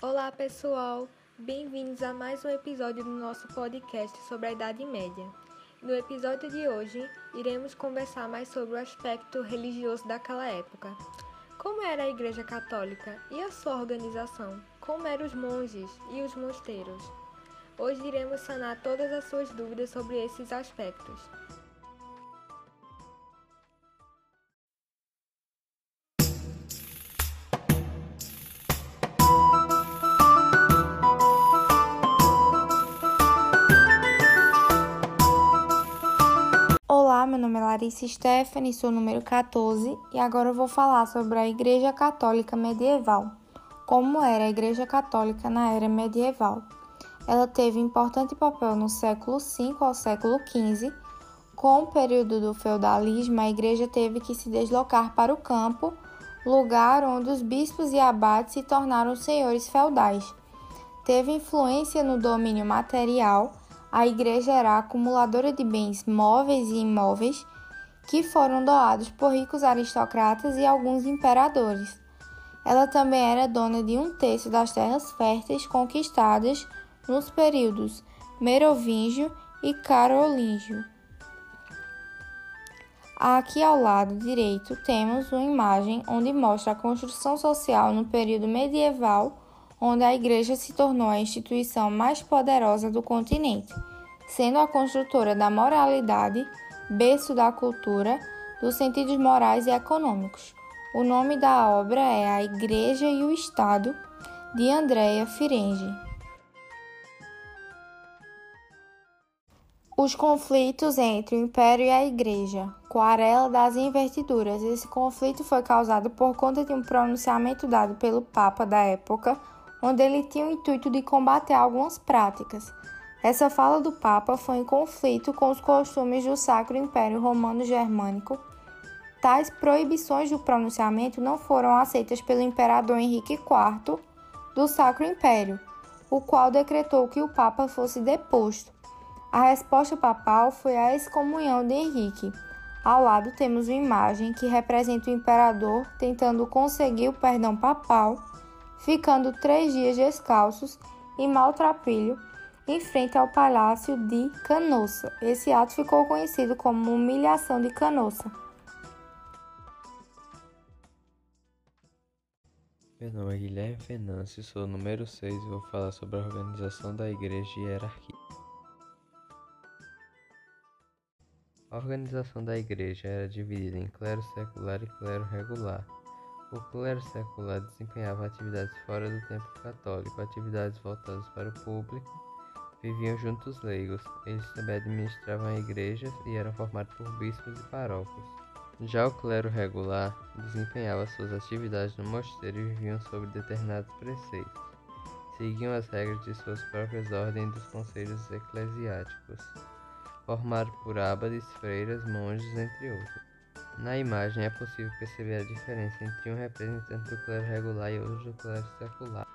Olá, pessoal! Bem-vindos a mais um episódio do nosso podcast sobre a Idade Média. No episódio de hoje, iremos conversar mais sobre o aspecto religioso daquela época. Como era a Igreja Católica e a sua organização? Como eram os monges e os mosteiros? Hoje iremos sanar todas as suas dúvidas sobre esses aspectos. Meu nome é Larissa Stephanie, sou número 14 e agora eu vou falar sobre a Igreja Católica Medieval. Como era a Igreja Católica na era medieval? Ela teve importante papel no século V ao século XV. Com o período do feudalismo, a igreja teve que se deslocar para o campo, lugar onde os bispos e abades se tornaram senhores feudais. Teve influência no domínio material a igreja era acumuladora de bens móveis e imóveis que foram doados por ricos aristocratas e alguns imperadores. Ela também era dona de um terço das terras férteis conquistadas nos períodos merovingio e carolíngio. Aqui ao lado direito temos uma imagem onde mostra a construção social no período medieval onde a Igreja se tornou a instituição mais poderosa do continente, sendo a construtora da moralidade, berço da cultura, dos sentidos morais e econômicos. O nome da obra é A Igreja e o Estado, de Andrea Firenze. Os conflitos entre o Império e a Igreja. Quarela das Invertiduras. Esse conflito foi causado por conta de um pronunciamento dado pelo Papa da época, onde ele tinha o intuito de combater algumas práticas. Essa fala do Papa foi em conflito com os costumes do Sacro Império Romano Germânico. Tais proibições do pronunciamento não foram aceitas pelo imperador Henrique IV do Sacro Império, o qual decretou que o Papa fosse deposto. A resposta papal foi a excomunhão de Henrique. Ao lado temos uma imagem que representa o imperador tentando conseguir o perdão papal ficando três dias descalços e maltrapilho em frente ao palácio de Canossa. Esse ato ficou conhecido como humilhação de Canossa. Meu nome é Guilherme Venâncio, sou o número 6 e vou falar sobre a organização da igreja e hierarquia. A organização da igreja era dividida em clero secular e clero regular. O clero secular desempenhava atividades fora do templo católico, atividades voltadas para o público. Viviam junto os leigos. Eles também administravam a igreja e eram formados por bispos e paróquios. Já o clero regular desempenhava suas atividades no mosteiro e viviam sob determinados preceitos. Seguiam as regras de suas próprias ordens dos conselhos eclesiásticos, formados por abades, freiras, monges, entre outros. Na imagem é possível perceber a diferença entre um representante do clero regular e outro do clero secular.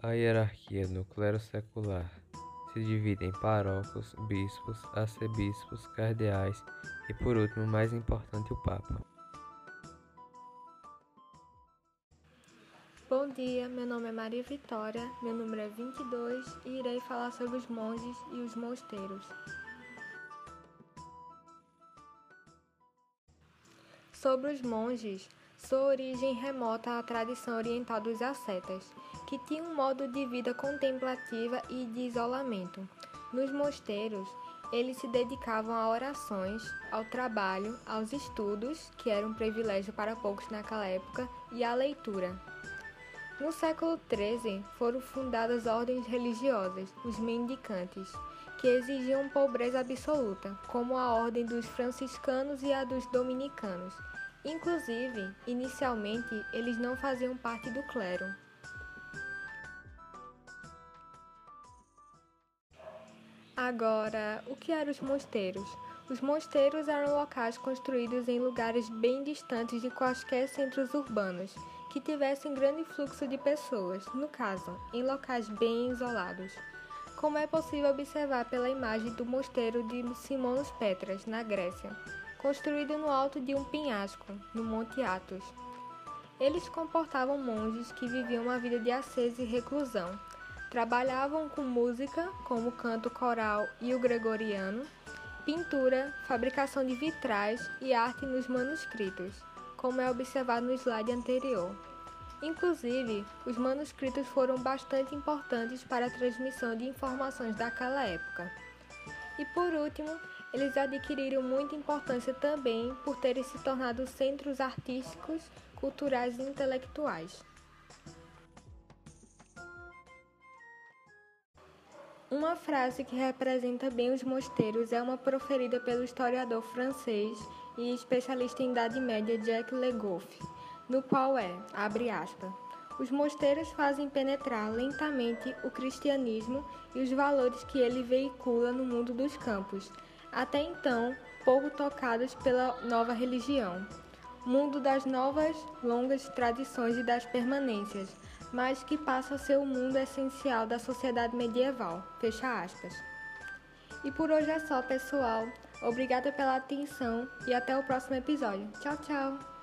A hierarquia do clero secular se divide em paróquios, bispos, arcebispos, cardeais e, por último, mais importante, o Papa. Bom dia, meu nome é Maria Vitória, meu número é 22 e irei falar sobre os monges e os mosteiros. Sobre os monges, sua origem remota à tradição oriental dos ascetas, que tinham um modo de vida contemplativa e de isolamento. Nos mosteiros, eles se dedicavam a orações, ao trabalho, aos estudos, que era um privilégio para poucos naquela época, e à leitura. No século XIII foram fundadas ordens religiosas, os mendicantes, que exigiam pobreza absoluta, como a ordem dos franciscanos e a dos dominicanos Inclusive, inicialmente, eles não faziam parte do clero. Agora, o que eram os mosteiros? Os mosteiros eram locais construídos em lugares bem distantes de quaisquer centros urbanos, que tivessem grande fluxo de pessoas, no caso, em locais bem isolados. Como é possível observar pela imagem do mosteiro de Simonos Petras, na Grécia construído no alto de um penhasco, no Monte Athos. Eles comportavam monges que viviam uma vida de ascese e reclusão. Trabalhavam com música, como o canto coral e o gregoriano, pintura, fabricação de vitrais e arte nos manuscritos, como é observado no slide anterior. Inclusive, os manuscritos foram bastante importantes para a transmissão de informações daquela época. E por último, eles adquiriram muita importância também por terem se tornado centros artísticos, culturais e intelectuais. Uma frase que representa bem os mosteiros é uma proferida pelo historiador francês e especialista em Idade Média Jacques Legoff, no qual é, abre aspas, os mosteiros fazem penetrar lentamente o cristianismo e os valores que ele veicula no mundo dos campos, até então pouco tocados pela nova religião. Mundo das novas, longas tradições e das permanências, mas que passa a ser o mundo essencial da sociedade medieval. Fecha aspas. E por hoje é só, pessoal. Obrigada pela atenção e até o próximo episódio. Tchau, tchau!